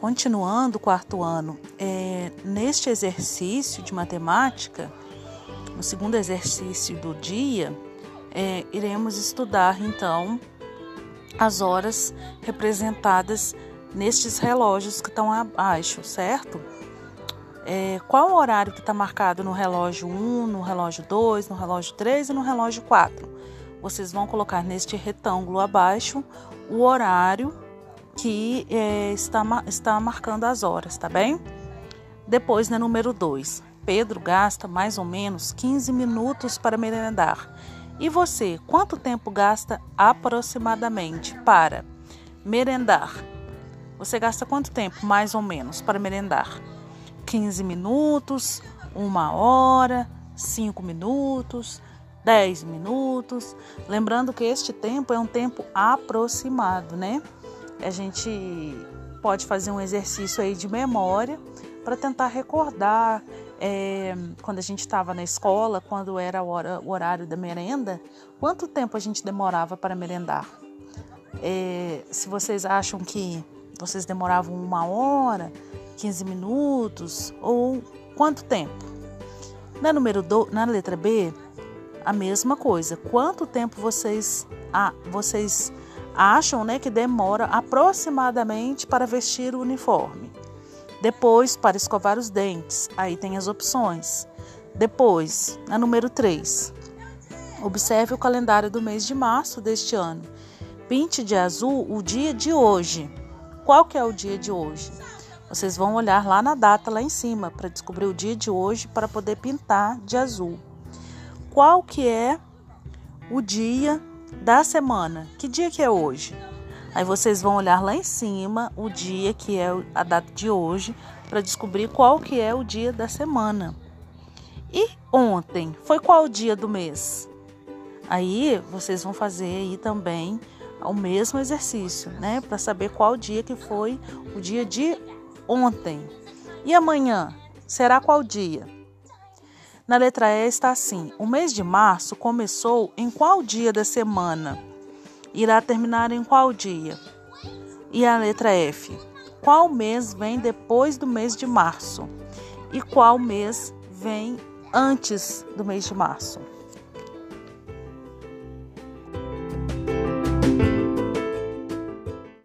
Continuando o quarto ano, é, neste exercício de matemática, no segundo exercício do dia, é, iremos estudar então as horas representadas nestes relógios que estão abaixo, certo? É, qual o horário que está marcado no relógio 1, no relógio 2, no relógio 3 e no relógio 4? Vocês vão colocar neste retângulo abaixo o horário que é, está, está marcando as horas, tá bem? Depois, na número 2, Pedro gasta mais ou menos 15 minutos para merendar. E você, quanto tempo gasta aproximadamente para merendar? Você gasta quanto tempo, mais ou menos, para merendar? 15 minutos, uma hora, 5 minutos, 10 minutos. Lembrando que este tempo é um tempo aproximado, né? A gente pode fazer um exercício aí de memória para tentar recordar é, quando a gente estava na escola, quando era o, hora, o, horário da merenda, quanto tempo a gente demorava para merendar. É, se vocês acham que vocês demoravam uma hora, 15 minutos ou quanto tempo? Na número do, na letra B, a mesma coisa. Quanto tempo vocês, ah, vocês acham né, que demora aproximadamente para vestir o uniforme? Depois, para escovar os dentes. Aí tem as opções. Depois, a número 3. Observe o calendário do mês de março deste ano. Pinte de azul o dia de hoje. Qual que é o dia de hoje? Vocês vão olhar lá na data lá em cima para descobrir o dia de hoje para poder pintar de azul qual que é o dia da semana. Que dia que é hoje? Aí vocês vão olhar lá em cima o dia que é a data de hoje para descobrir qual que é o dia da semana. E ontem foi qual o dia do mês? Aí vocês vão fazer aí também o mesmo exercício, né, para saber qual dia que foi o dia de ontem. E amanhã será qual dia? Na letra E está assim: o mês de março começou em qual dia da semana? Irá terminar em qual dia? E a letra F: qual mês vem depois do mês de março? E qual mês vem antes do mês de março?